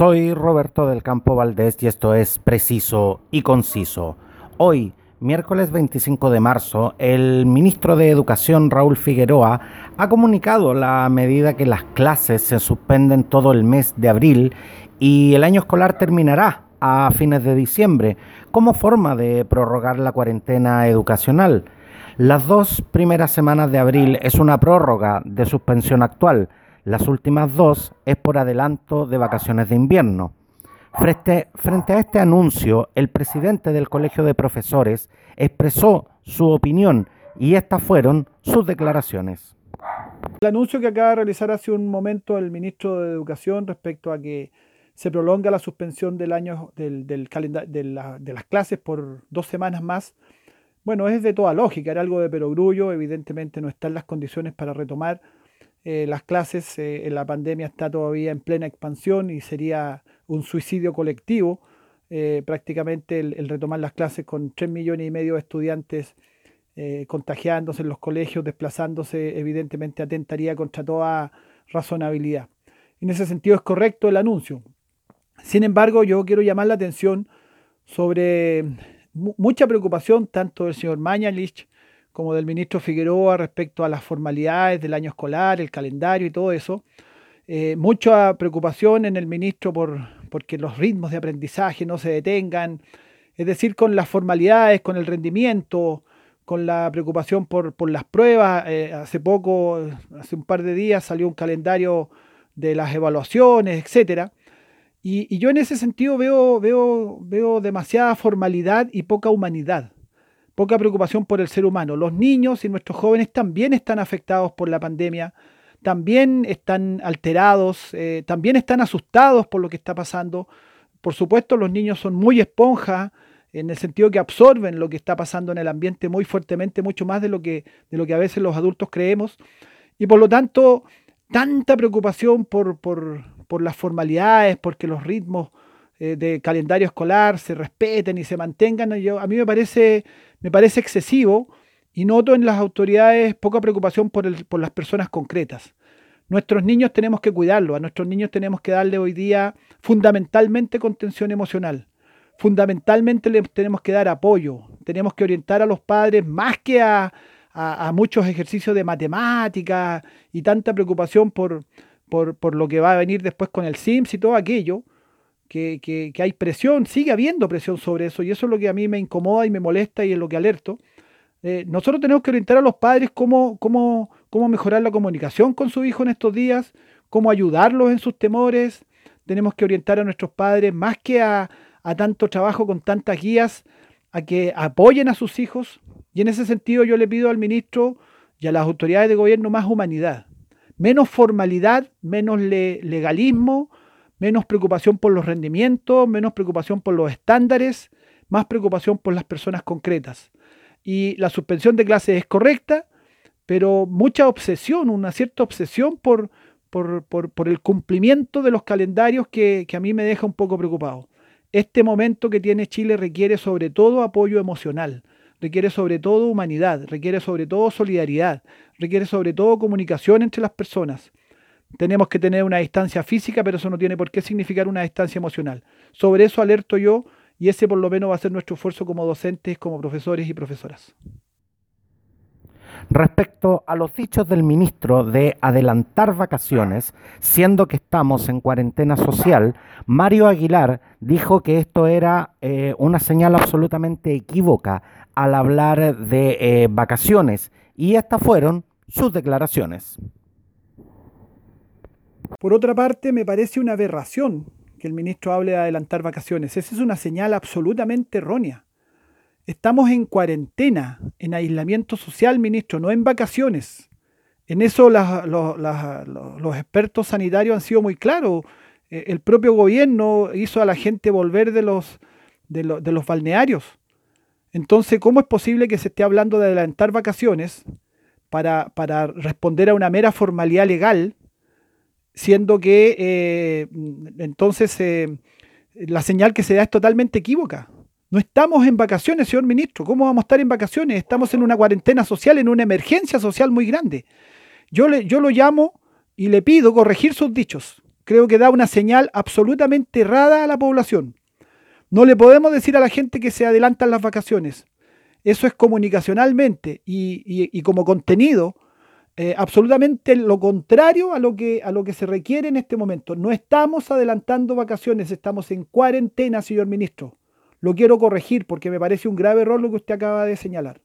Soy Roberto del Campo Valdés y esto es Preciso y Conciso. Hoy, miércoles 25 de marzo, el ministro de Educación Raúl Figueroa ha comunicado la medida que las clases se suspenden todo el mes de abril y el año escolar terminará a fines de diciembre como forma de prorrogar la cuarentena educacional. Las dos primeras semanas de abril es una prórroga de suspensión actual las últimas dos es por adelanto de vacaciones de invierno. Frente, a este anuncio, el presidente del Colegio de Profesores expresó su opinión y estas fueron sus declaraciones. El anuncio que acaba de realizar hace un momento el ministro de Educación respecto a que se prolonga la suspensión del año del, del de, de, las clases por dos semanas más, bueno, es de toda lógica, era algo de perogrullo, evidentemente no están las condiciones para retomar eh, las clases eh, en la pandemia está todavía en plena expansión y sería un suicidio colectivo. Eh, prácticamente el, retomar las clases con 3 millones y medio de estudiantes contagiándose en los colegios, desplazándose, evidentemente atentaría contra toda razonabilidad. En ese sentido es correcto el anuncio. Sin embargo, yo quiero llamar la atención sobre mucha preocupación tanto del señor Mañalich como del ministro Figueroa respecto a las formalidades del año escolar, el calendario y todo eso. Eh, mucha preocupación en el ministro por porque los ritmos de aprendizaje no se detengan, es decir, con las formalidades, con el rendimiento, con la preocupación por, las pruebas. Eh, hace poco, hace un par de días, salió un calendario de las evaluaciones, etc. Y, y yo en ese sentido veo, veo, veo demasiada formalidad y poca humanidad poca preocupación por el ser humano. Los niños y nuestros jóvenes también están afectados por la pandemia, también están alterados, eh, también están asustados por lo que está pasando. Por supuesto, los niños son muy esponjas en el sentido que absorben lo que está pasando en el ambiente muy fuertemente, mucho más de lo que, de lo que a veces los adultos creemos. Y por lo tanto, tanta preocupación por, por, por las formalidades, porque los ritmos eh, de calendario escolar se respeten y se mantengan, yo, a mí me parece, me parece excesivo y noto en las autoridades poca preocupación por, el, por las personas concretas. Nuestros niños tenemos que cuidarlos, a nuestros niños tenemos que darle hoy día fundamentalmente contención emocional, fundamentalmente les tenemos que dar apoyo, tenemos que orientar a los padres más que a, a, muchos ejercicios de matemática y tanta preocupación por, por, por, lo que va a venir después con el SIMS y todo aquello, que, hay presión, sigue habiendo presión sobre eso, y eso es lo que a mí me incomoda y me molesta y es lo que alerto. Eh, nosotros tenemos que orientar a los padres cómo, cómo, cómo mejorar la comunicación con su hijo en estos días, cómo ayudarlos en sus temores. Tenemos que orientar a nuestros padres más que a, a tanto trabajo con tantas guías, a que apoyen a sus hijos. Y en ese sentido yo le pido al ministro y a las autoridades de gobierno más humanidad, menos formalidad, menos legalismo, menos preocupación por los rendimientos, menos preocupación por los estándares, más preocupación por las personas concretas. Y la suspensión de clases es correcta, pero mucha obsesión, una cierta obsesión por, por, el cumplimiento de los calendarios que, que a mí me deja un poco preocupado. Este momento que tiene Chile requiere sobre todo apoyo emocional, requiere sobre todo humanidad, requiere sobre todo solidaridad, requiere sobre todo comunicación entre las personas. Tenemos que tener una distancia física, pero eso no tiene por qué significar una distancia emocional. Sobre eso alerto yo y ese por lo menos va a ser nuestro esfuerzo como docentes, como profesores y profesoras. Respecto a los dichos del ministro de adelantar vacaciones, siendo que estamos en cuarentena social, Mario Aguilar dijo que esto era eh, una señal absolutamente equívoca al hablar de eh, vacaciones y estas fueron sus declaraciones. Por otra parte, me parece una aberración que el ministro hable de adelantar vacaciones. Esa es una señal absolutamente errónea. Estamos en cuarentena, en aislamiento social, ministro, no en vacaciones. En eso los expertos sanitarios han sido muy claros. E, el propio gobierno hizo a la gente volver de los, de, los balnearios. Entonces, ¿cómo es posible que se esté hablando de adelantar vacaciones para, para responder a una mera formalidad legal siendo que eh, entonces eh, la señal que se da es totalmente equívoca. No estamos en vacaciones, señor ministro. ¿Cómo vamos a estar en vacaciones? Estamos en una cuarentena social, en una emergencia social muy grande. Yo, le, yo lo llamo y le pido corregir sus dichos. creo que da una señal absolutamente errada a la población. No le podemos decir a la gente que se adelantan las vacaciones. Eso es comunicacionalmente y, como contenido eh, absolutamente lo contrario a lo, que, a lo que se requiere en este momento. No estamos adelantando vacaciones, estamos en cuarentena, señor ministro. Lo quiero corregir porque me parece un grave error lo que usted acaba de señalar.